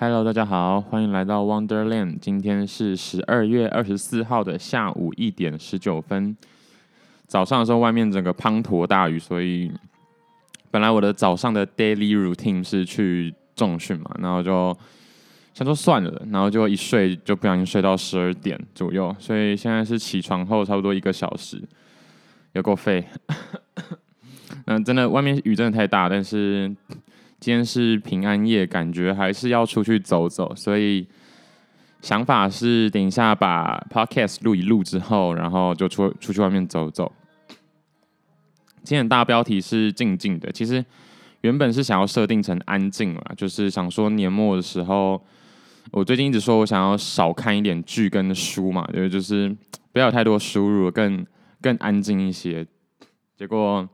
Hello，大家好，欢迎来到 Wonderland。今天是十二月二十四号的下午一点十九分。早上的时候，外面整个滂沱大雨，所以本来我的早上的 daily routine 是去重训嘛，然后就想说算了，然后就一睡就不小心睡到十二点左右，所以现在是起床后差不多一个小时，有够费。嗯，真的外面雨真的太大，但是。今天是平安夜，感觉还是要出去走走，所以想法是等一下把 podcast 录一录之后，然后就出出去外面走走。今天的大标题是静静的，其实原本是想要设定成安静啦，就是想说年末的时候，我最近一直说我想要少看一点剧跟书嘛，就是就是不要有太多输入，更更安静一些。结果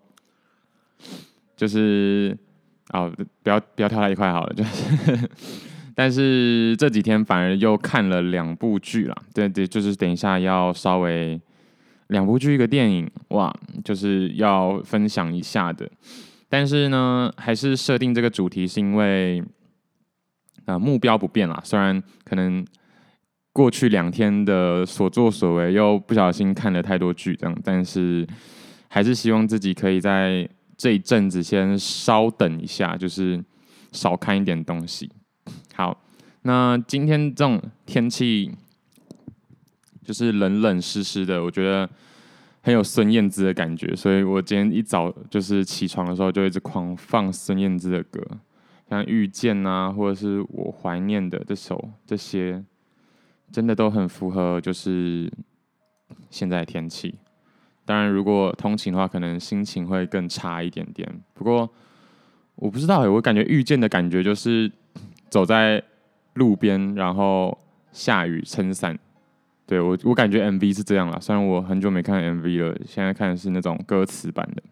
就是。哦，不要不要跳在一块好了，就是，但是这几天反而又看了两部剧啦，对对，就是等一下要稍微两部剧一个电影，哇，就是要分享一下的。但是呢，还是设定这个主题是因为啊、目标不变啦，虽然可能过去两天的所作所为又不小心看了太多剧这样，但是还是希望自己可以在。这一阵子先稍等一下，就是少看一点东西。好，那今天这种天气就是冷冷湿湿的，我觉得很有孙燕姿的感觉，所以我今天一早就是起床的时候就一直狂放孙燕姿的歌，像《遇见》啊，或者是我怀念的这首，这些真的都很符合，就是现在的天气。当然，如果通勤的话，可能心情会更差一点点。不过，我不知道，我感觉遇见的感觉就是走在路边，然后下雨撑伞。对，我，我感觉 MV 是这样啦。虽然我很久没看 MV 了，现在看的是那种歌词版的。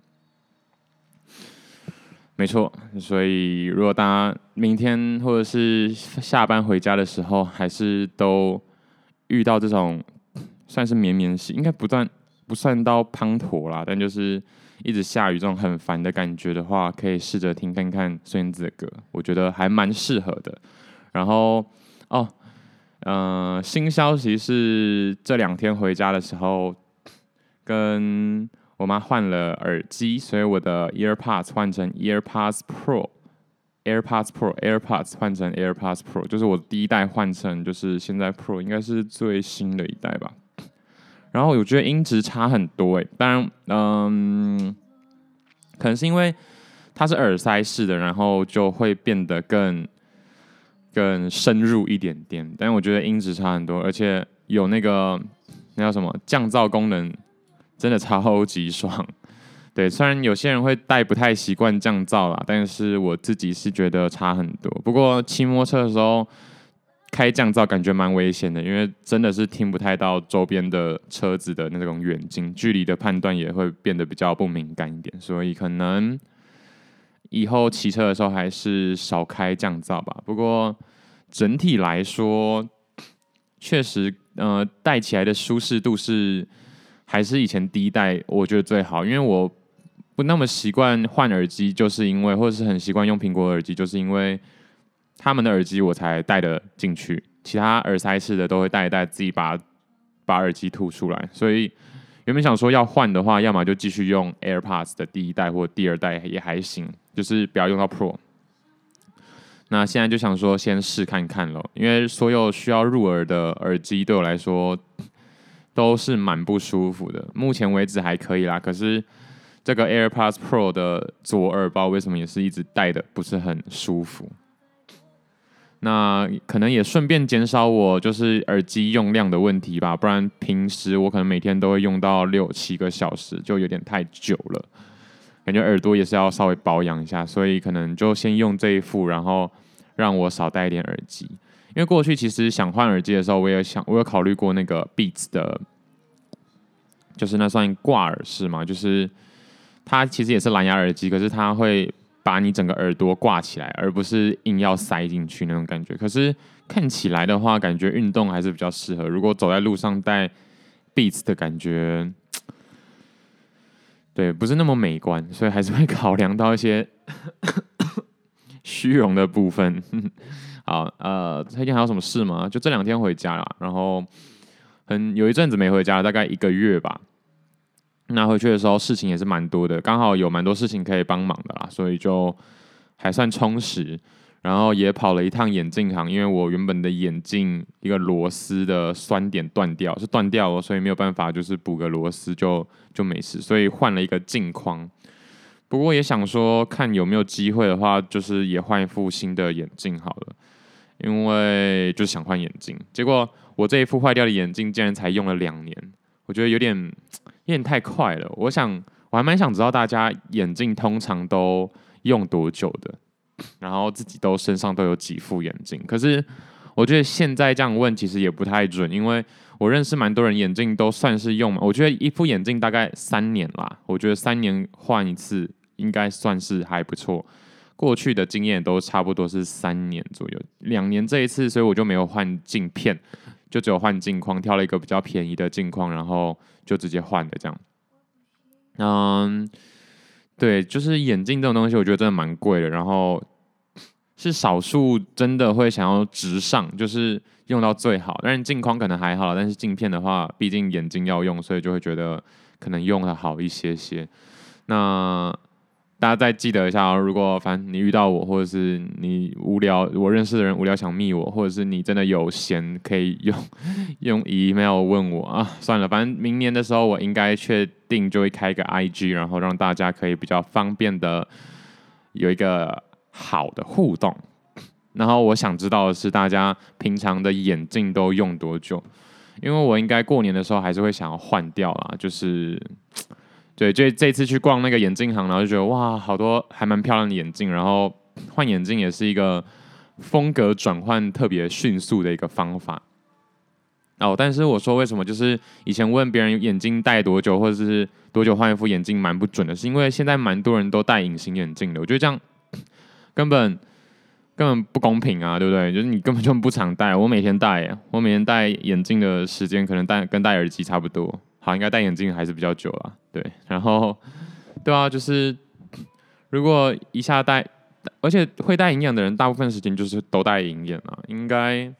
没错，所以如果大家明天或者是下班回家的时候，还是都遇到这种算是绵绵细，应该不断。不算到滂沱啦，但就是一直下雨这种很烦的感觉的话，可以试着听看看孙燕姿的歌，我觉得还蛮适合的。然后哦，嗯、呃，新消息是这两天回家的时候，跟我妈换了耳机，所以我的 EarPods 换成 EarPods Pro，AirPods Pro，AirPods 换成 AirPods Pro，就是我第一代换成就是现在 Pro，应该是最新的一代吧。然后我觉得音质差很多诶，当然，嗯，可能是因为它是耳塞式的，然后就会变得更更深入一点点。但是我觉得音质差很多，而且有那个那叫什么降噪功能，真的超级爽。对，虽然有些人会戴不太习惯降噪啦，但是我自己是觉得差很多。不过骑摩托车的时候。开降噪感觉蛮危险的，因为真的是听不太到周边的车子的那种远近距离的判断也会变得比较不敏感一点，所以可能以后骑车的时候还是少开降噪吧。不过整体来说，确实，呃，戴起来的舒适度是还是以前第一代我觉得最好，因为我不那么习惯换耳机，就是因为或者是很习惯用苹果耳机，就是因为。他们的耳机我才戴得进去，其他耳塞式的都会戴一戴，自己把把耳机吐出来。所以原本想说要换的话，要么就继续用 AirPods 的第一代或第二代也还行，就是不要用到 Pro。那现在就想说先试看看咯，因为所有需要入耳的耳机对我来说都是蛮不舒服的。目前为止还可以啦，可是这个 AirPods Pro 的左耳包为什么也是一直戴的不是很舒服？那可能也顺便减少我就是耳机用量的问题吧，不然平时我可能每天都会用到六七个小时，就有点太久了，感觉耳朵也是要稍微保养一下，所以可能就先用这一副，然后让我少戴一点耳机。因为过去其实想换耳机的时候，我也想，我有考虑过那个 Beats 的，就是那算挂耳式嘛，就是它其实也是蓝牙耳机，可是它会。把你整个耳朵挂起来，而不是硬要塞进去那种感觉。可是看起来的话，感觉运动还是比较适合。如果走在路上戴 Beats 的感觉，对，不是那么美观，所以还是会考量到一些 虚荣的部分。好，呃，最近还有什么事吗？就这两天回家了，然后很有一阵子没回家了，大概一个月吧。那回去的时候事情也是蛮多的，刚好有蛮多事情可以帮忙的啦，所以就还算充实。然后也跑了一趟眼镜行，因为我原本的眼镜一个螺丝的栓点断掉，是断掉了，所以没有办法，就是补个螺丝就就没事，所以换了一个镜框。不过也想说，看有没有机会的话，就是也换一副新的眼镜好了，因为就想换眼镜。结果我这一副坏掉的眼镜竟然才用了两年，我觉得有点有点太快了。我想我还蛮想知道大家眼镜通常都用多久的。然后自己都身上都有几副眼镜，可是我觉得现在这样问其实也不太准，因为我认识蛮多人眼镜都算是用嘛，我觉得一副眼镜大概三年啦，我觉得三年换一次应该算是还不错。过去的经验都差不多是三年左右，两年这一次，所以我就没有换镜片，就只有换镜框，挑了一个比较便宜的镜框，然后就直接换的这样。嗯。对，就是眼镜这种东西，我觉得真的蛮贵的。然后是少数真的会想要直上，就是用到最好。但是镜框可能还好，但是镜片的话，毕竟眼睛要用，所以就会觉得可能用的好一些些。那。大家再记得一下哦，如果反正你遇到我，或者是你无聊，我认识的人无聊想密我，或者是你真的有闲可以用 用 email 问我啊，算了，反正明年的时候我应该确定就会开一个 IG，然后让大家可以比较方便的有一个好的互动。然后我想知道的是，大家平常的眼镜都用多久？因为我应该过年的时候还是会想要换掉啦，就是。对，就这次去逛那个眼镜行，然后就觉得哇，好多还蛮漂亮的眼镜。然后换眼镜也是一个风格转换特别迅速的一个方法。哦，但是我说为什么就是以前问别人眼镜戴多久，或者是多久换一副眼镜蛮不准的，是因为现在蛮多人都戴隐形眼镜的。我觉得这样根本根本不公平啊，对不对？就是你根本就不常戴，我每天戴，我每天戴眼镜的时间可能戴跟戴耳机差不多。好，应该戴眼镜还是比较久了，对。然后，对啊，就是如果一下戴，而且会戴隐眼的人，大部分时间就是都戴隐眼啊，应该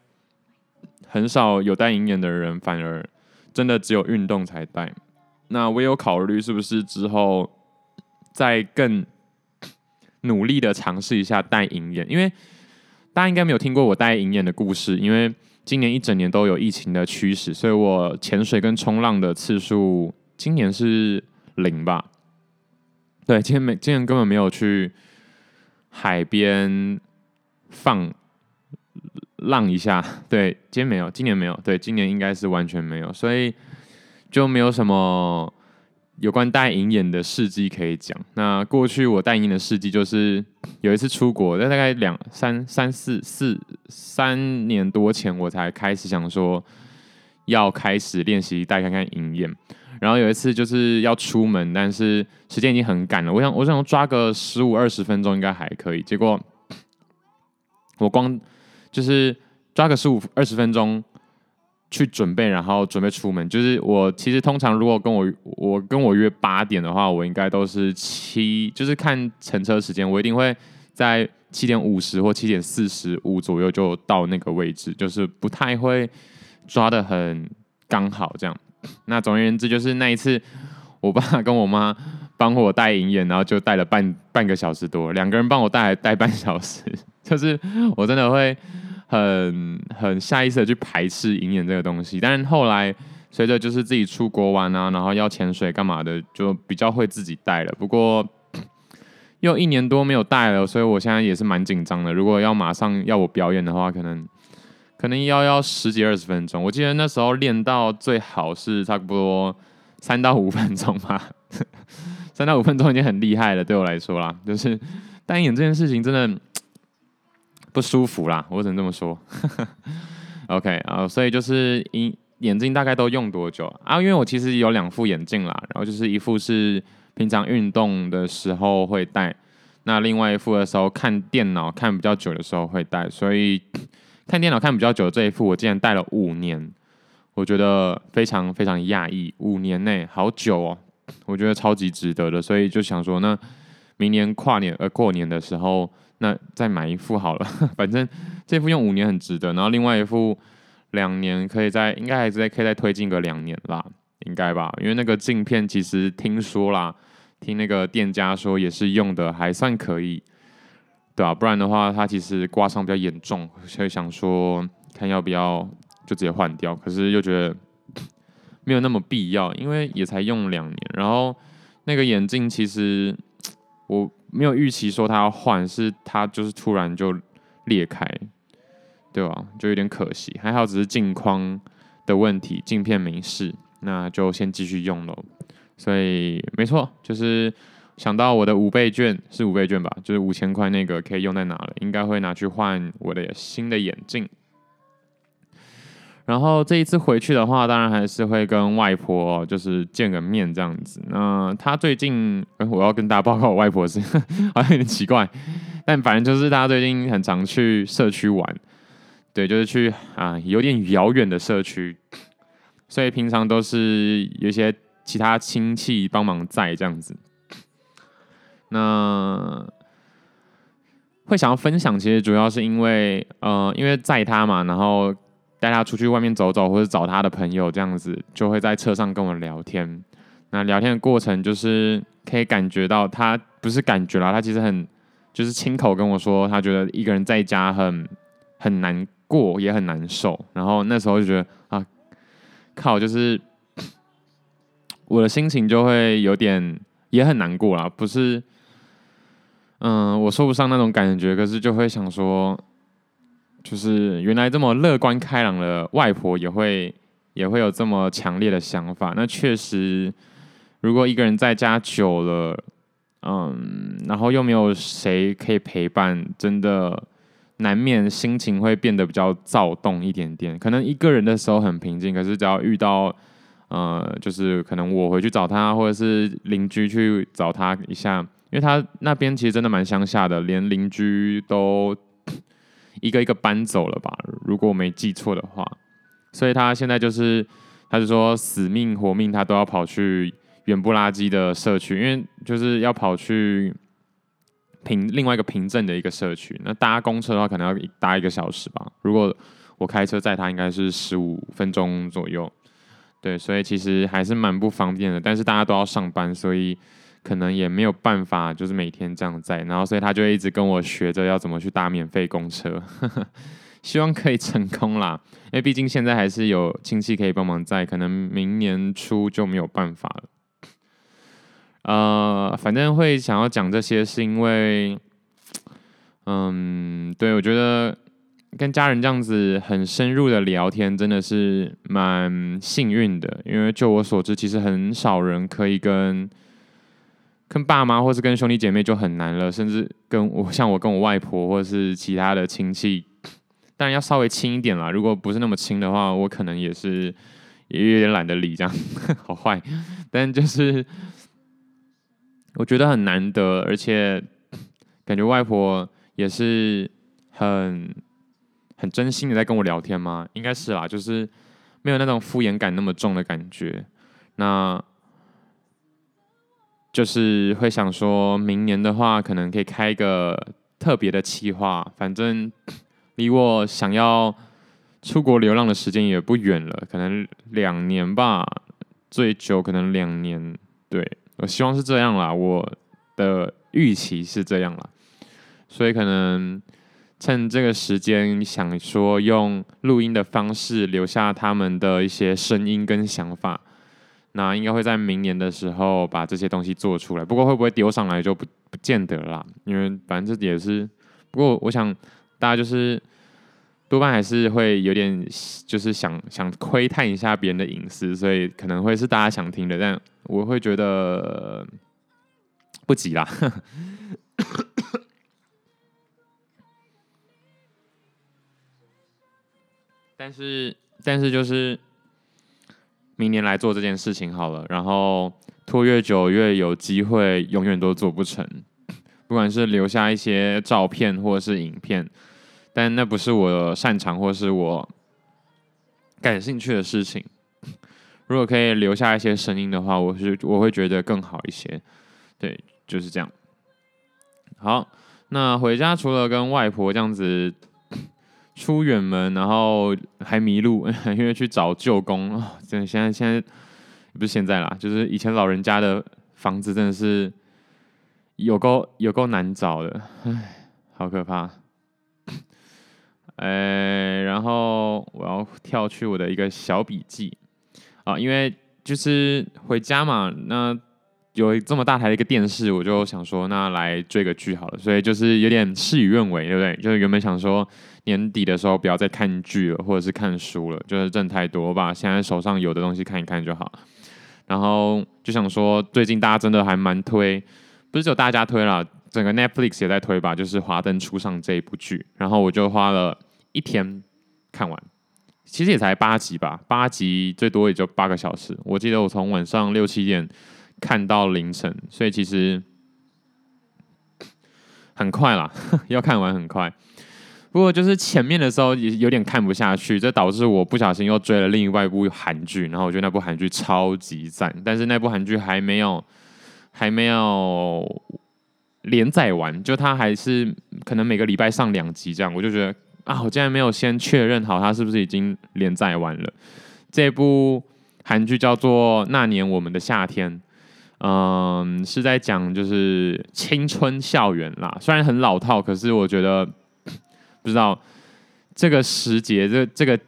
很少有戴隐眼的人，反而真的只有运动才戴。那我有考虑是不是之后再更努力的尝试一下戴隐眼，因为大家应该没有听过我戴隐眼的故事，因为。今年一整年都有疫情的驱使，所以我潜水跟冲浪的次数今年是零吧？对，今年没，今年根本没有去海边放浪一下。对，今年没有，今年没有，对，今年应该是完全没有，所以就没有什么。有关戴隐眼的事迹可以讲。那过去我戴隐眼的事迹就是有一次出国，在大概两三三四四三年多前，我才开始想说要开始练习戴看看隐眼。然后有一次就是要出门，但是时间已经很赶了。我想我想抓个十五二十分钟应该还可以。结果我光就是抓个十五二十分钟。去准备，然后准备出门。就是我其实通常如果跟我我跟我约八点的话，我应该都是七，就是看乘车时间，我一定会在七点五十或七点四十五左右就到那个位置，就是不太会抓的很刚好这样。那总而言之，就是那一次，我爸跟我妈帮我戴银眼，然后就戴了半半个小时多，两个人帮我戴戴半小时，就是我真的会。很很下意识的去排斥隐眼这个东西，但是后来随着就是自己出国玩啊，然后要潜水干嘛的，就比较会自己戴了。不过又一年多没有戴了，所以我现在也是蛮紧张的。如果要马上要我表演的话，可能可能要要十几二十分钟。我记得那时候练到最好是差不多三到五分钟吧，三到五分钟已经很厉害了，对我来说啦。就是戴隐眼这件事情真的。不舒服啦，我只能这么说。OK 啊，所以就是眼眼镜大概都用多久啊？因为我其实有两副眼镜啦，然后就是一副是平常运动的时候会戴，那另外一副的时候看电脑看比较久的时候会戴。所以看电脑看比较久的这一副，我竟然戴了五年，我觉得非常非常讶异，五年内好久哦，我觉得超级值得的。所以就想说，那明年跨年呃过年的时候。那再买一副好了。反正这副用五年很值得，然后另外一副两年可以再，应该还是再可以再推进个两年啦，应该吧？因为那个镜片其实听说啦，听那个店家说也是用的还算可以，对啊，不然的话它其实刮伤比较严重，所以想说看要不要就直接换掉，可是又觉得没有那么必要，因为也才用两年，然后那个眼镜其实我。没有预期说它要换，是它就是突然就裂开，对吧？就有点可惜。还好只是镜框的问题，镜片没事，那就先继续用喽。所以没错，就是想到我的五倍券是五倍券吧，就是五千块那个可以用在哪了？应该会拿去换我的新的眼镜。然后这一次回去的话，当然还是会跟外婆就是见个面这样子。那她最近，我要跟大家报告我外婆是 好像有点奇怪，但反正就是大家最近很常去社区玩，对，就是去啊有点遥远的社区，所以平常都是有些其他亲戚帮忙在这样子。那会想要分享，其实主要是因为呃，因为载他嘛，然后。带他出去外面走走，或者找他的朋友，这样子就会在车上跟我聊天。那聊天的过程就是可以感觉到他不是感觉啦，他其实很就是亲口跟我说，他觉得一个人在家很很难过，也很难受。然后那时候就觉得啊，靠，就是 我的心情就会有点也很难过啦，不是，嗯，我说不上那种感觉，可是就会想说。就是原来这么乐观开朗的外婆也会也会有这么强烈的想法。那确实，如果一个人在家久了，嗯，然后又没有谁可以陪伴，真的难免心情会变得比较躁动一点点。可能一个人的时候很平静，可是只要遇到，呃，就是可能我回去找他，或者是邻居去找他一下，因为他那边其实真的蛮乡下的，连邻居都。一个一个搬走了吧，如果我没记错的话，所以他现在就是，他就说死命活命，他都要跑去远不拉几的社区，因为就是要跑去平另外一个平镇的一个社区。那搭公车的话，可能要搭一个小时吧。如果我开车载他，应该是十五分钟左右。对，所以其实还是蛮不方便的。但是大家都要上班，所以。可能也没有办法，就是每天这样载，然后所以他就一直跟我学着要怎么去搭免费公车，希望可以成功啦。因为毕竟现在还是有亲戚可以帮忙载，可能明年初就没有办法了。呃，反正会想要讲这些，是因为，嗯，对，我觉得跟家人这样子很深入的聊天，真的是蛮幸运的。因为就我所知，其实很少人可以跟。跟爸妈或是跟兄弟姐妹就很难了，甚至跟我像我跟我外婆或是其他的亲戚，当然要稍微亲一点啦。如果不是那么亲的话，我可能也是也有点懒得理这样，好坏。但就是我觉得很难得，而且感觉外婆也是很很真心的在跟我聊天嘛，应该是啦，就是没有那种敷衍感那么重的感觉。那。就是会想说，明年的话，可能可以开一个特别的企划。反正 离我想要出国流浪的时间也不远了，可能两年吧，最久可能两年。对，我希望是这样啦，我的预期是这样啦。所以可能趁这个时间，想说用录音的方式留下他们的一些声音跟想法。那应该会在明年的时候把这些东西做出来，不过会不会丢上来就不不见得啦，因为反正这也是，不过我想大家就是多半还是会有点就是想想窥探一下别人的隐私，所以可能会是大家想听的，但我会觉得不急啦。但是但是就是。明年来做这件事情好了，然后拖越久越有机会，永远都做不成。不管是留下一些照片或是影片，但那不是我擅长或是我感兴趣的事情。如果可以留下一些声音的话，我是我会觉得更好一些。对，就是这样。好，那回家除了跟外婆这样子出远门，然后还迷路，因为去找舅公啊，真的现在现在不是现在啦，就是以前老人家的房子真的是有够有够难找的，唉，好可怕。哎，然后我要跳去我的一个小笔记啊，因为就是回家嘛，那。有这么大台的一个电视，我就想说，那来追个剧好了。所以就是有点事与愿违，对不对？就是原本想说年底的时候不要再看剧了，或者是看书了，就是挣太多，我把现在手上有的东西看一看就好。然后就想说，最近大家真的还蛮推，不是只有大家推了，整个 Netflix 也在推吧，就是《华灯初上》这一部剧。然后我就花了一天看完，其实也才八集吧，八集最多也就八个小时。我记得我从晚上六七点。看到凌晨，所以其实很快啦，要看完很快。不过就是前面的时候也有点看不下去，这导致我不小心又追了另外一部韩剧，然后我觉得那部韩剧超级赞，但是那部韩剧还没有还没有连载完，就它还是可能每个礼拜上两集这样，我就觉得啊，我竟然没有先确认好它是不是已经连载完了。这部韩剧叫做《那年我们的夏天》。嗯，是在讲就是青春校园啦，虽然很老套，可是我觉得不知道这个时节，这这个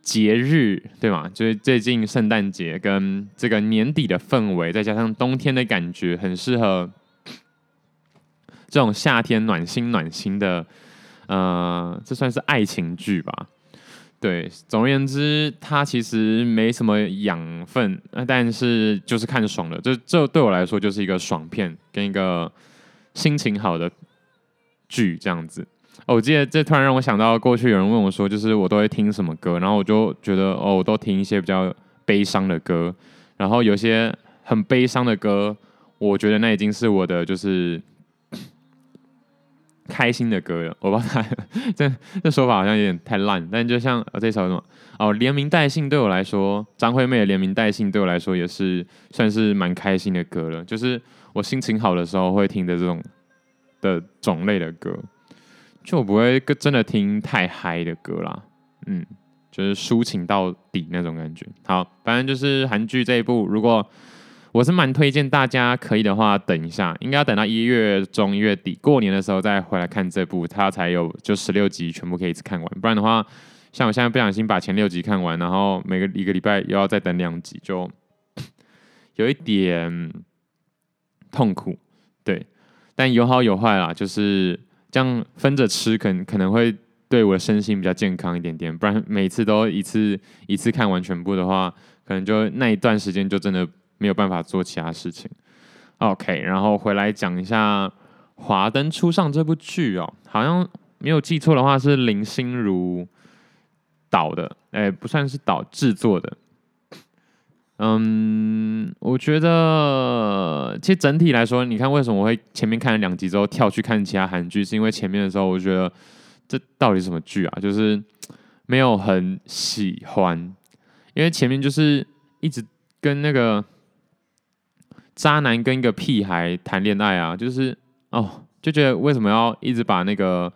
节日对吗？就是最近圣诞节跟这个年底的氛围，再加上冬天的感觉，很适合这种夏天暖心暖心的，呃，这算是爱情剧吧。对，总而言之，它其实没什么养分，但是就是看爽了。这这对我来说就是一个爽片，跟一个心情好的剧这样子。我记得这突然让我想到，过去有人问我说，就是我都会听什么歌，然后我就觉得哦，我都听一些比较悲伤的歌，然后有些很悲伤的歌，我觉得那已经是我的就是。开心的歌了，我不知道 这这说法好像有点太烂，但就像这首什么？哦，连名带姓对我来说，张惠妹的连名带姓对我来说也是算是蛮开心的歌了，就是我心情好的时候会听的这种的种类的歌，就我不会真的听太嗨的歌啦，嗯，就是抒情到底那种感觉。好，反正就是韩剧这一部，如果。我是蛮推荐大家，可以的话等一下，应该要等到一月中一月底过年的时候再回来看这部，它才有就十六集全部可以一次看完。不然的话，像我现在不小心把前六集看完，然后每个一个礼拜又要再等两集，就 有一点痛苦。对，但有好有坏啦，就是这样分着吃，可能可能会对我的身心比较健康一点点。不然每次都一次一次看完全部的话，可能就那一段时间就真的。没有办法做其他事情。OK，然后回来讲一下《华灯初上》这部剧哦，好像没有记错的话是林心如导的，哎，不算是导制作的。嗯，我觉得其实整体来说，你看为什么我会前面看了两集之后跳去看其他韩剧，是因为前面的时候我觉得这到底什么剧啊？就是没有很喜欢，因为前面就是一直跟那个。渣男跟一个屁孩谈恋爱啊，就是哦，就觉得为什么要一直把那个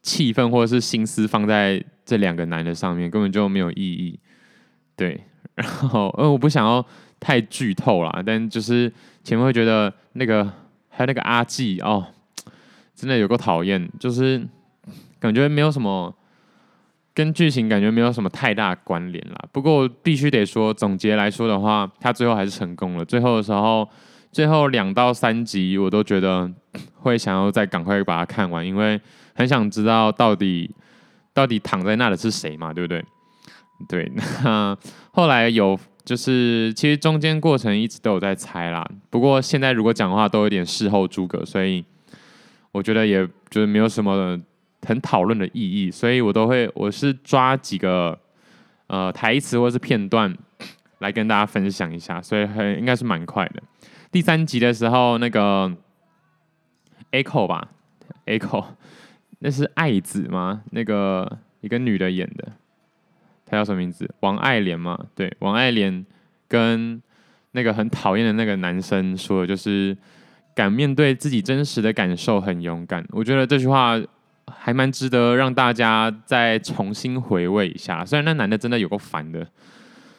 气氛或者是心思放在这两个男的上面，根本就没有意义。对，然后呃，我不想要太剧透啦，但就是前面会觉得那个还有那个阿纪哦，真的有够讨厌，就是感觉没有什么。跟剧情感觉没有什么太大关联啦，不过必须得说，总结来说的话，他最后还是成功了。最后的时候，最后两到三集，我都觉得会想要再赶快把它看完，因为很想知道到底到底躺在那的是谁嘛，对不对？对，那后来有就是，其实中间过程一直都有在猜啦。不过现在如果讲话，都有点事后诸葛，所以我觉得也就是没有什么。很讨论的意义，所以我都会，我是抓几个呃台词或是片段来跟大家分享一下，所以很应该是蛮快的。第三集的时候，那个 Echo 吧，Echo 那是爱子吗？那个一个女的演的，他叫什么名字？王爱莲嘛？对，王爱莲跟那个很讨厌的那个男生说就是。敢面对自己真实的感受，很勇敢。我觉得这句话还蛮值得让大家再重新回味一下。虽然那男的真的有够烦的，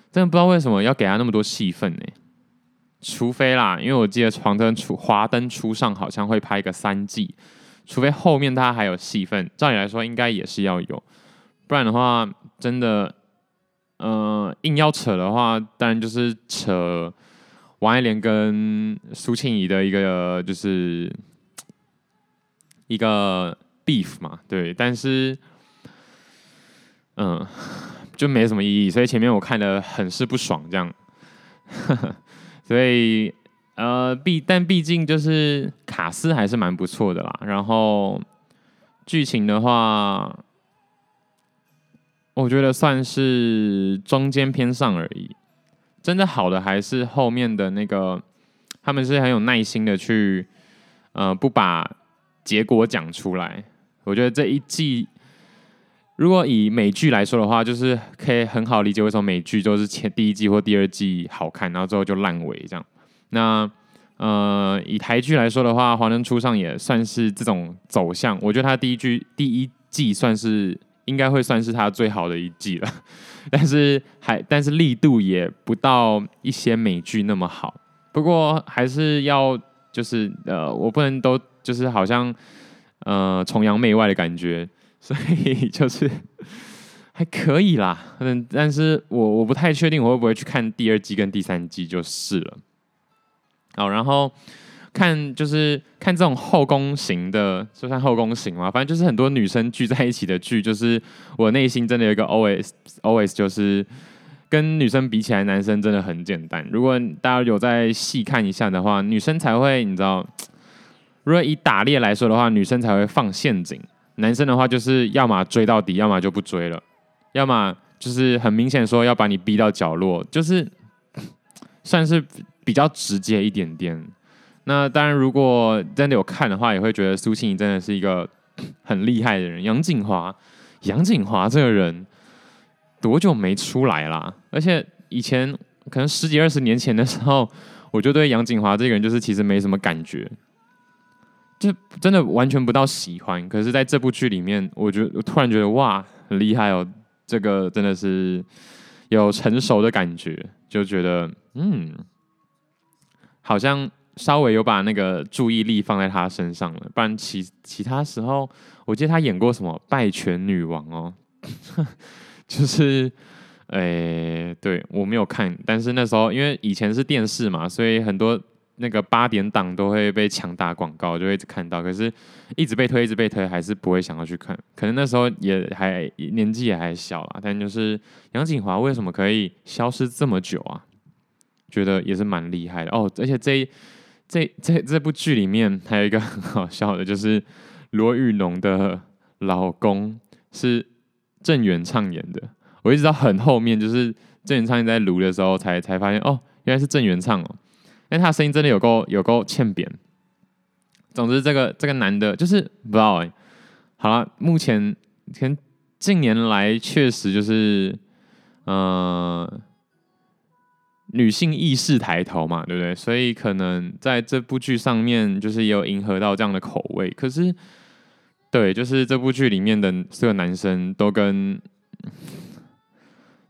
真的不知道为什么要给他那么多戏份呢？除非啦，因为我记得《床灯初华灯初上》好像会拍一个三季，除非后面他还有戏份，照理来说应该也是要有，不然的话，真的，呃，硬要扯的话，当然就是扯王爱莲跟苏庆仪的一个就是一个 beef 嘛，对，但是，嗯，就没什么意义，所以前面我看的很是不爽，这样。所以，呃，毕但毕竟就是卡斯还是蛮不错的啦。然后剧情的话，我觉得算是中间偏上而已。真的好的还是后面的那个，他们是很有耐心的去，呃，不把结果讲出来。我觉得这一季，如果以美剧来说的话，就是可以很好理解为什么美剧都是前第一季或第二季好看，然后之后就烂尾这样。那呃，以台剧来说的话，《华灯初上》也算是这种走向。我觉得它第一剧第一季算是应该会算是它最好的一季了，但是还但是力度也不到一些美剧那么好。不过还是要就是呃，我不能都就是好像呃崇洋媚外的感觉，所以就是 还可以啦。嗯，但是我我不太确定我会不会去看第二季跟第三季就是了。好，然后看就是看这种后宫型的，就算后宫型嘛，反正就是很多女生聚在一起的剧，就是我内心真的有一个 OS，OS 就是跟女生比起来，男生真的很简单。如果大家有在细看一下的话，女生才会你知道，如果以打猎来说的话，女生才会放陷阱，男生的话就是要么追到底，要么就不追了，要么就是很明显说要把你逼到角落，就是算是。比较直接一点点。那当然，如果真的有看的话，也会觉得苏庆怡真的是一个很厉害的人。杨谨华，杨谨华这个人多久没出来啦？而且以前可能十几二十年前的时候，我就对杨谨华这个人就是其实没什么感觉，就真的完全不到喜欢。可是在这部剧里面，我觉得突然觉得哇，很厉害哦！这个真的是有成熟的感觉，就觉得嗯。好像稍微有把那个注意力放在他身上了，不然其其他时候，我记得他演过什么《败犬女王》哦，就是，诶、对我没有看，但是那时候因为以前是电视嘛，所以很多那个八点档都会被强打广告，就会一直看到，可是一直被推，一直被推，还是不会想要去看。可能那时候也还年纪也还小啦，但就是杨谨华为什么可以消失这么久啊？觉得也是蛮厉害的哦，而且这这这这部剧里面还有一个很好笑的，就是罗雨侬的老公是郑元畅演的。我一直到很后面，就是郑元畅在录的时候才才发现，哦，原来是郑元畅哦。但他声音真的有够有够欠扁。总之，这个这个男的，就是不知道哎。好了，目前跟近年来确实就是，嗯、女性意识抬头嘛，对不对？所以可能在这部剧上面，就是也有迎合到这样的口味。可是，对，就是这部剧里面的四个男生都跟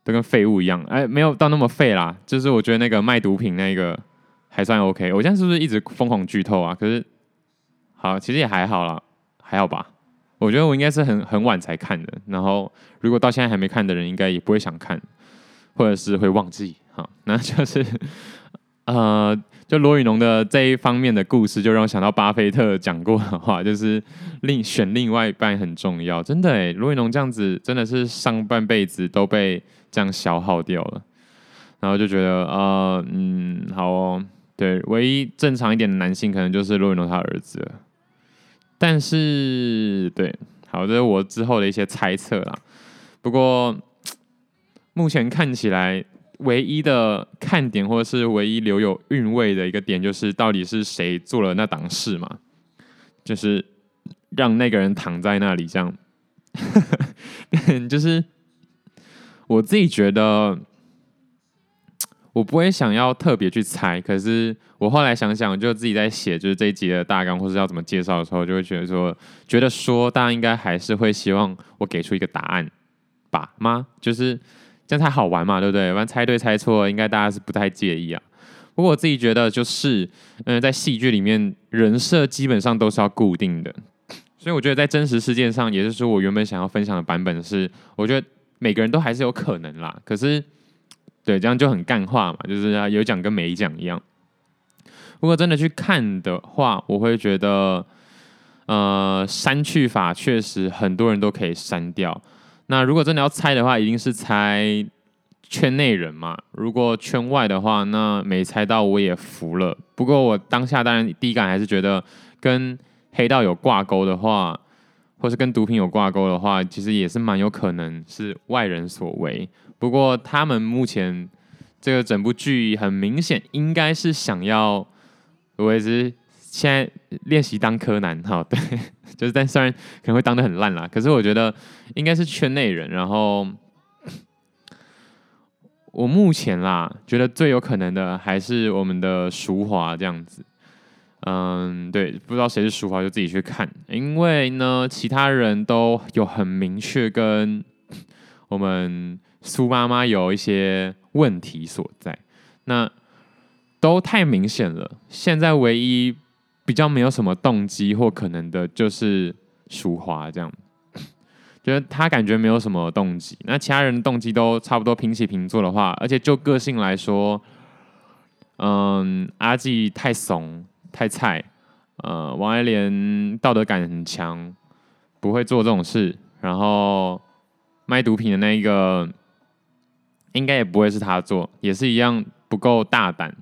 都跟废物一样，哎，没有到那么废啦。就是我觉得那个卖毒品那个还算 OK。我现在是不是一直疯狂剧透啊？可是，好，其实也还好啦，还好吧。我觉得我应该是很很晚才看的。然后，如果到现在还没看的人，应该也不会想看，或者是会忘记。好，那就是，呃，就罗雨农的这一方面的故事，就让我想到巴菲特讲过的话，就是另选另外一半很重要。真的诶，罗雨农这样子真的是上半辈子都被这样消耗掉了。然后就觉得，呃，嗯，好哦，对，唯一正常一点的男性可能就是罗雨农他儿子了。但是，对，好，这是我之后的一些猜测啦。不过，目前看起来。唯一的看点，或者是唯一留有韵味的一个点，就是到底是谁做了那档事嘛？就是让那个人躺在那里这样。就是我自己觉得，我不会想要特别去猜，可是我后来想想，就自己在写就是这一集的大纲或是要怎么介绍的时候，就会觉得说，觉得说大家应该还是会希望我给出一个答案吧吗？就是这样才好玩嘛，对不对？不然猜对猜错，应该大家是不太介意啊。不过我自己觉得就是，嗯，在戏剧里面人设基本上都是要固定的，所以我觉得在真实事件上，也就是说我原本想要分享的版本是，我觉得每个人都还是有可能啦，可是。对，这样就很干话嘛，就是有讲跟没讲一样。如果真的去看的话，我会觉得，呃，删去法确实很多人都可以删掉。那如果真的要猜的话，一定是猜圈内人嘛。如果圈外的话，那没猜到我也服了。不过我当下当然第一感还是觉得，跟黑道有挂钩的话，或是跟毒品有挂钩的话，其实也是蛮有可能是外人所为。不过他们目前这个整部剧很明显应该是想要，我也是现在练习当柯南哈，对，就是但虽然可能会当得很烂啦，可是我觉得应该是圈内人。然后我目前啦，觉得最有可能的还是我们的淑华这样子。嗯，对，不知道谁是淑华就自己去看，因为呢，其他人都有很明确跟我们。苏妈妈有一些问题所在，那都太明显了。现在唯一比较没有什么动机或可能的，就是淑华这样，觉得他感觉没有什么动机。那其他人动机都差不多平起平坐的话，而且就个性来说，嗯，阿纪太怂太菜，呃，王爱莲道德感很强，不会做这种事，然后卖毒品的那一个。应该也不会是他做，也是一样不够大胆。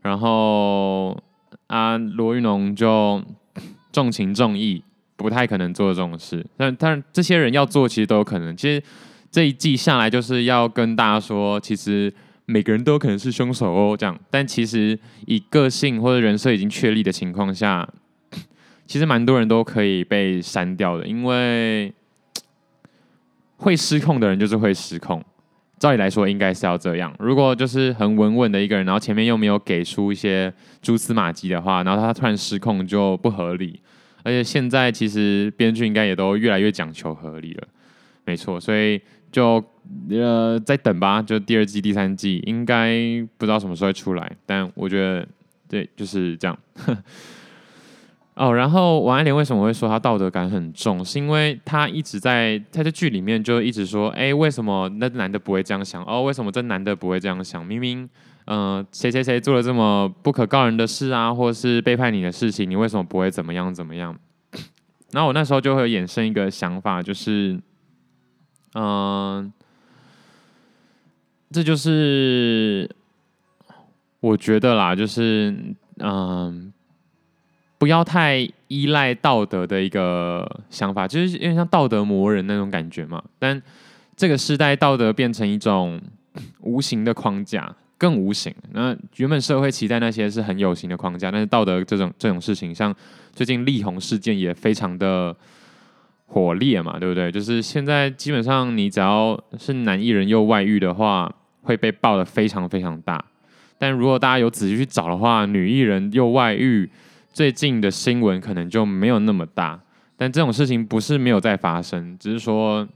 然后啊，罗玉农就重情重义，不太可能做这种事。但但这些人要做，其实都有可能。其实这一季下来就是要跟大家说，其实每个人都有可能是凶手哦。这样，但其实以个性或者人设已经确立的情况下，其实蛮多人都可以被删掉的，因为会失控的人就是会失控。照理来说，应该是要这样。如果就是很稳稳的一个人，然后前面又没有给出一些蛛丝马迹的话，然后他突然失控就不合理。而且现在其实编剧应该也都越来越讲求合理了，没错。所以就呃再等吧，就第二季、第三季应该不知道什么时候会出来，但我觉得对，就是这样。哦，然后王爱莲为什么会说她道德感很重？是因为她一直在他在剧里面就一直说，哎，为什么那男的不会这样想？哦，为什么这男的不会这样想？明明，嗯、谁谁谁做了这么不可告人的事啊，或是背叛你的事情，你为什么不会怎么样怎么样？然后我那时候就会衍生一个想法，就是，嗯、这就是我觉得啦，就是，嗯、不要太依赖道德的一个想法，就是因为像道德磨人那种感觉嘛。但这个时代，道德变成一种无形的框架，更无形。那原本社会期待那些是很有形的框架，但是道德这种这种事情，像最近力宏事件也非常的火烈嘛，对不对？就是现在基本上你只要是男艺人又外遇的话，会被爆得非常非常大。但如果大家有仔细去找的话，女艺人又外遇。最近的新闻可能就没有那么大，但这种事情不是没有在发生，只是说，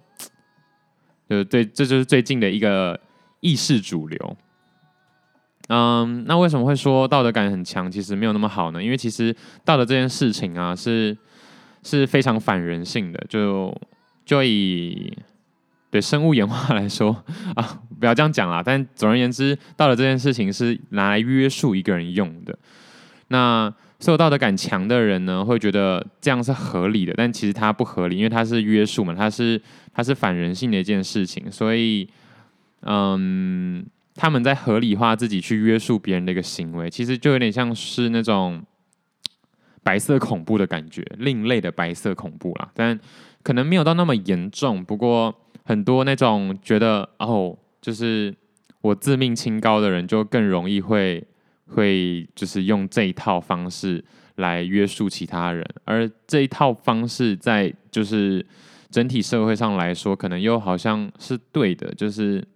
呃，对，这就是最近的一个意识主流。嗯，那为什么会说道德感很强？其实没有那么好呢？因为其实道德这件事情啊，是是非常反人性的。就就以对生物演化来说 啊，不要这样讲啦。但总而言之，道德这件事情是拿来约束一个人用的。那受道德感强的人呢，会觉得这样是合理的，但其实它不合理，因为它是约束嘛，它是它是反人性的一件事情，所以，嗯，他们在合理化自己去约束别人的一个行为，其实就有点像是那种白色恐怖的感觉，另类的白色恐怖啦，但可能没有到那么严重。不过很多那种觉得哦，就是我自命清高的人，就更容易会。会就是用这一套方式来约束其他人，而这一套方式在就是整体社会上来说，可能又好像是对的，就是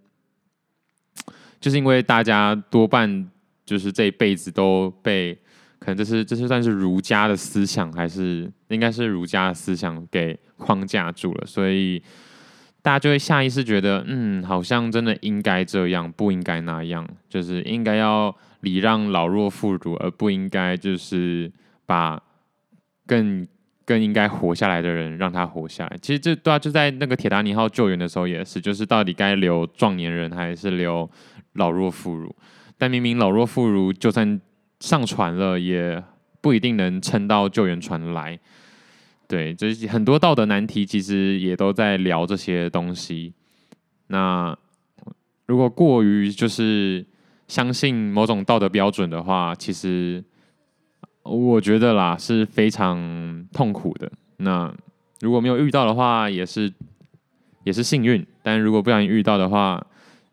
就是因为大家多半就是这一辈子都被可能这是这是算是儒家的思想，还是应该是儒家的思想给框架住了，所以大家就会下意识觉得，嗯，好像真的应该这样，不应该那样，就是应该要礼让老弱妇孺，而不应该就是把更。更应该活下来的人，让他活下来。其实这对啊，就在那个铁达尼号救援的时候也是，就是到底该留壮年人还是留老弱妇孺？但明明老弱妇孺就算上船了，也不一定能撑到救援船来。对，就是很多道德难题，其实也都在聊这些东西。那如果过于就是相信某种道德标准的话，其实。我觉得啦是非常痛苦的。那如果没有遇到的话，也是也是幸运。但如果不小心遇到的话，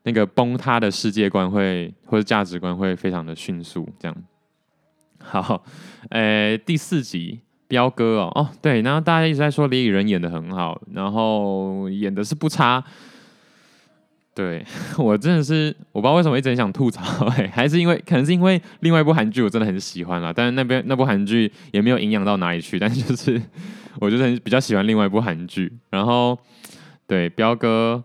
那个崩塌的世界观会或者价值观会非常的迅速。这样。好，诶，第四集彪哥哦哦，对，然后大家一直在说李雨仁演得很好，然后演的是不差。对，我真的是我不知道为什么一直很想吐槽，还是因为可能是因为另外一部韩剧我真的很喜欢啦，但是那边那部韩剧也没有营养到哪里去，但是就是我就是很比较喜欢另外一部韩剧，然后对彪哥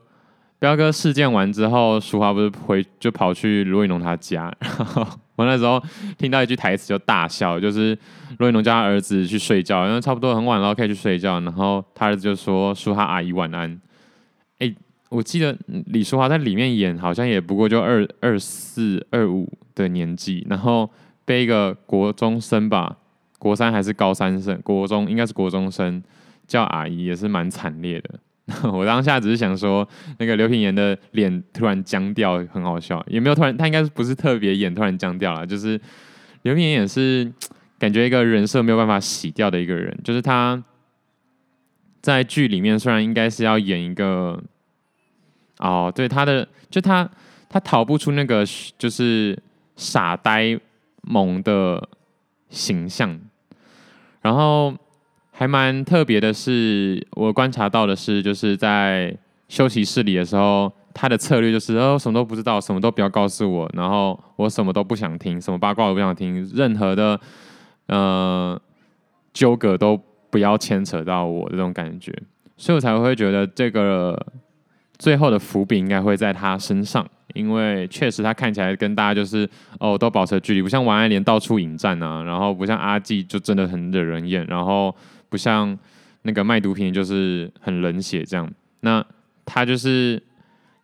彪哥事件完之后，淑华不是回就跑去罗云龙他家，然后我那时候听到一句台词就大笑，就是罗云龙叫他儿子去睡觉，因为差不多很晚了可以去睡觉，然后他儿子就说淑华阿姨晚安。我记得李淑华在里面演，好像也不过就二二四二五的年纪，然后被一个国中生吧，国三还是高三生，国中应该是国中生叫阿姨，也是蛮惨烈的。我当下只是想说，那个刘品言的脸突然僵掉，很好笑，也没有突然，他应该是不是特别演突然僵掉了，就是刘品言也是感觉一个人设没有办法洗掉的一个人，就是他在剧里面虽然应该是要演一个。哦，对，他的就他他逃不出那个就是傻呆萌的形象，然后还蛮特别的是，我观察到的是，就是在休息室里的时候，他的策略就是哦，什么都不知道，什么都不要告诉我，然后我什么都不想听，什么八卦我不想听，任何的呃纠葛都不要牵扯到我这种感觉，所以我才会觉得这个。最后的伏笔应该会在他身上，因为确实他看起来跟大家就是哦都保持距离，不像王爱莲到处引战啊，然后不像阿纪就真的很惹人厌，然后不像那个卖毒品就是很冷血这样。那他就是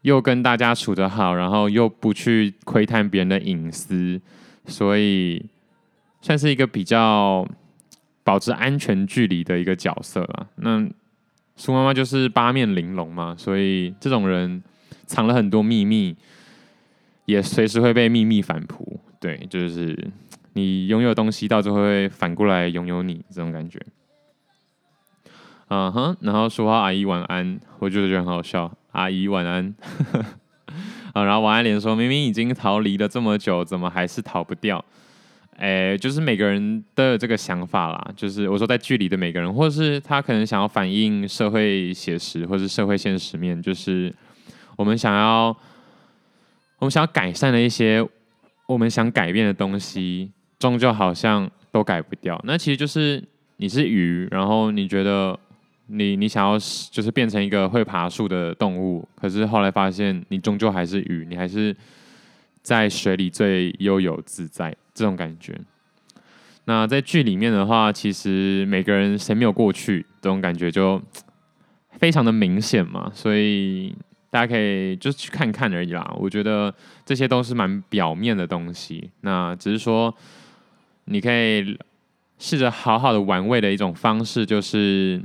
又跟大家处得好，然后又不去窥探别人的隐私，所以算是一个比较保持安全距离的一个角色了。那。苏妈妈就是八面玲珑嘛，所以这种人藏了很多秘密，也随时会被秘密反扑。对，就是你拥有东西，到最后会反过来拥有你这种感觉。嗯哼，然后说话阿姨晚安，我觉得就很好笑。阿姨晚安。啊，然后王爱莲说明明已经逃离了这么久，怎么还是逃不掉？哎，就是每个人都有这个想法啦。就是我说在剧里的每个人，或是他可能想要反映社会写实，或是社会现实面，就是我们想要，我们想要改善的一些我们想改变的东西，终究好像都改不掉。那其实就是你是鱼，然后你觉得你你想要就是变成一个会爬树的动物，可是后来发现你终究还是鱼，你还是在水里最悠游自在。这种感觉，那在剧里面的话，其实每个人谁没有过去，这种感觉就非常的明显嘛，所以大家可以就去看看而已啦。我觉得这些都是蛮表面的东西，那只是说你可以试着好好的玩味的一种方式，就是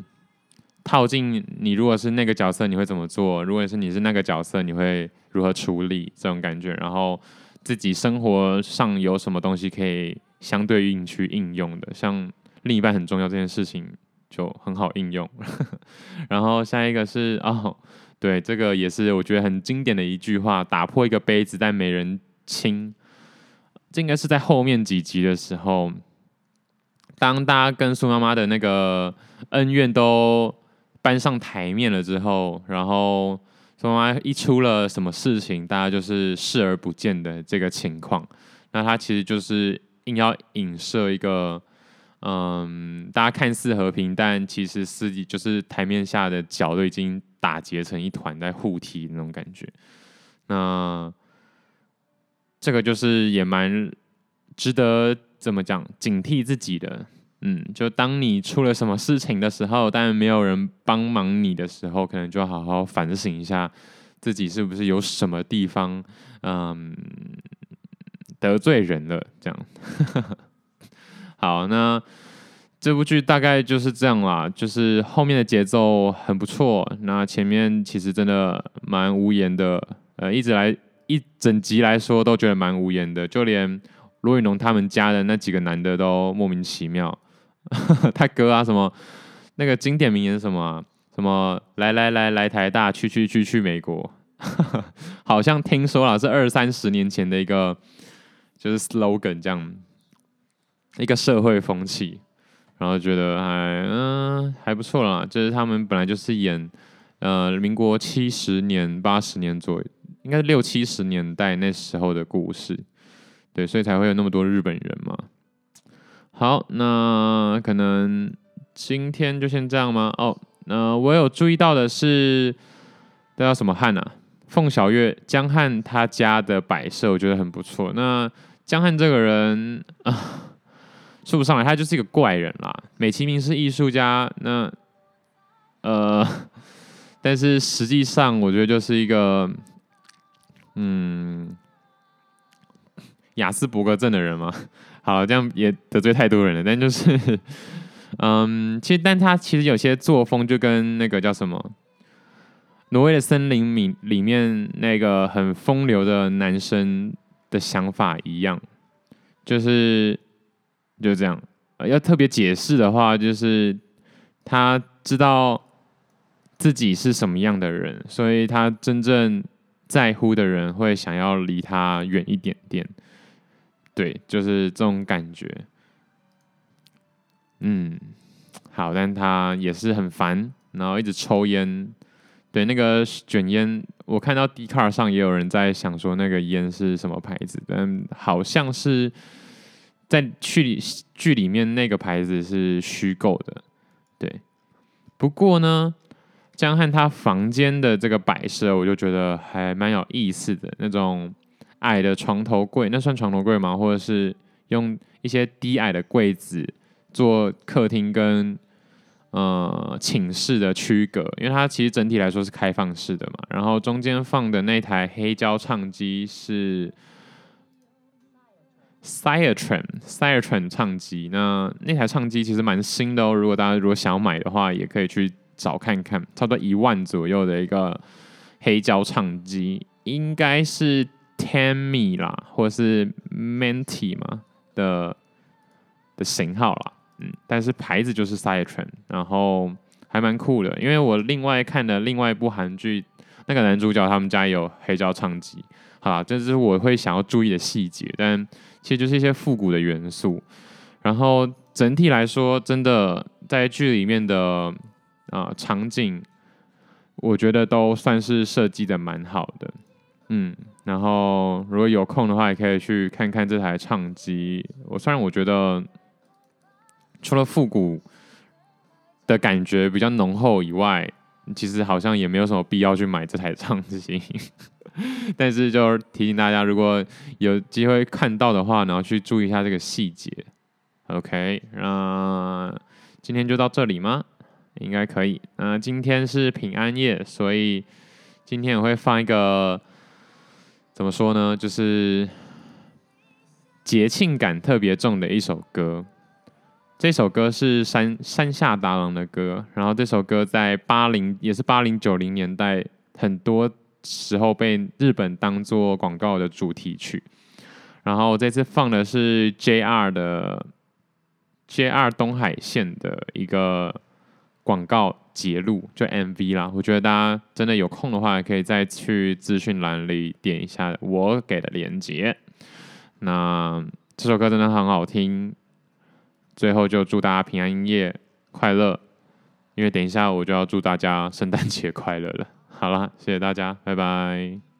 套进你如果是那个角色，你会怎么做？如果是你是那个角色，你会如何处理这种感觉？然后。自己生活上有什么东西可以相对应去应用的，像另一半很重要这件事情就很好应用。然后下一个是哦，对，这个也是我觉得很经典的一句话：打破一个杯子，但没人亲。这应该是在后面几集的时候，当大家跟苏妈妈的那个恩怨都搬上台面了之后，然后。说妈一出了什么事情，大家就是视而不见的这个情况。那他其实就是硬要影射一个，嗯，大家看似和平，但其实私底就是台面下的脚都已经打结成一团，在互踢那种感觉。那这个就是也蛮值得怎么讲警惕自己的。嗯，就当你出了什么事情的时候，但没有人帮忙你的时候，可能就要好好反省一下自己是不是有什么地方，嗯，得罪人了。这样，好，那这部剧大概就是这样啦，就是后面的节奏很不错，那前面其实真的蛮无言的，呃，一直来一整集来说都觉得蛮无言的，就连罗雨农他们家的那几个男的都莫名其妙。他哥啊，什么那个经典名言什么、什么来来来来台大，去去去去美国，好像听说了是二三十年前的一个就是 slogan 这样一个社会风气，然后觉得还嗯还不错啦。就是他们本来就是演呃民国七十年八十年左右，应该是六七十年代那时候的故事，对，所以才会有那么多日本人嘛。好，那可能今天就先这样吗？哦，那我有注意到的是，这叫什么汉啊？凤小月江汉他家的摆设，我觉得很不错。那江汉这个人 啊，说不上来，他就是一个怪人啦。美其名是艺术家，那呃，但是实际上我觉得就是一个嗯，雅斯伯格症的人嘛。好，这样也得罪太多人了。但就是，嗯，其实，但他其实有些作风就跟那个叫什么《挪威的森林》里里面那个很风流的男生的想法一样，就是就这样。要特别解释的话，就是他知道自己是什么样的人，所以他真正在乎的人会想要离他远一点点。对，就是这种感觉。嗯，好，但他也是很烦，然后一直抽烟。对，那个卷烟，我看到 d c a r 上也有人在想说那个烟是什么牌子，但好像是在剧里剧里面那个牌子是虚构的。对，不过呢，江汉他房间的这个摆设，我就觉得还蛮有意思的那种。矮的床头柜，那算床头柜吗？或者是用一些低矮的柜子做客厅跟呃寝室的区隔，因为它其实整体来说是开放式的嘛。然后中间放的那台黑胶唱机是 Syatran Syatran 唱机，那那台唱机其实蛮新的哦。如果大家如果想要买的话，也可以去找看看，差不多一万左右的一个黑胶唱机，应该是。Tammy 啦，或者是 Manty 嘛的的型号啦，嗯，但是牌子就是 s i a t r a n 然后还蛮酷的，因为我另外看的另外一部韩剧，那个男主角他们家有黑胶唱机，好啦，这是我会想要注意的细节，但其实就是一些复古的元素，然后整体来说，真的在剧里面的啊、呃、场景，我觉得都算是设计的蛮好的。嗯，然后如果有空的话，也可以去看看这台唱机。我虽然我觉得除了复古的感觉比较浓厚以外，其实好像也没有什么必要去买这台唱机。但是就提醒大家，如果有机会看到的话，然后去注意一下这个细节。OK，那今天就到这里吗？应该可以。那今天是平安夜，所以今天我会放一个。怎么说呢？就是节庆感特别重的一首歌。这首歌是山山下达郎的歌，然后这首歌在八零也是八零九零年代，很多时候被日本当做广告的主题曲。然后这次放的是 JR 的 JR 东海线的一个广告。节录就 MV 啦，我觉得大家真的有空的话，可以再去资讯栏里点一下我给的链接。那这首歌真的很好听，最后就祝大家平安夜快乐，因为等一下我就要祝大家圣诞节快乐了。好了，谢谢大家，拜拜。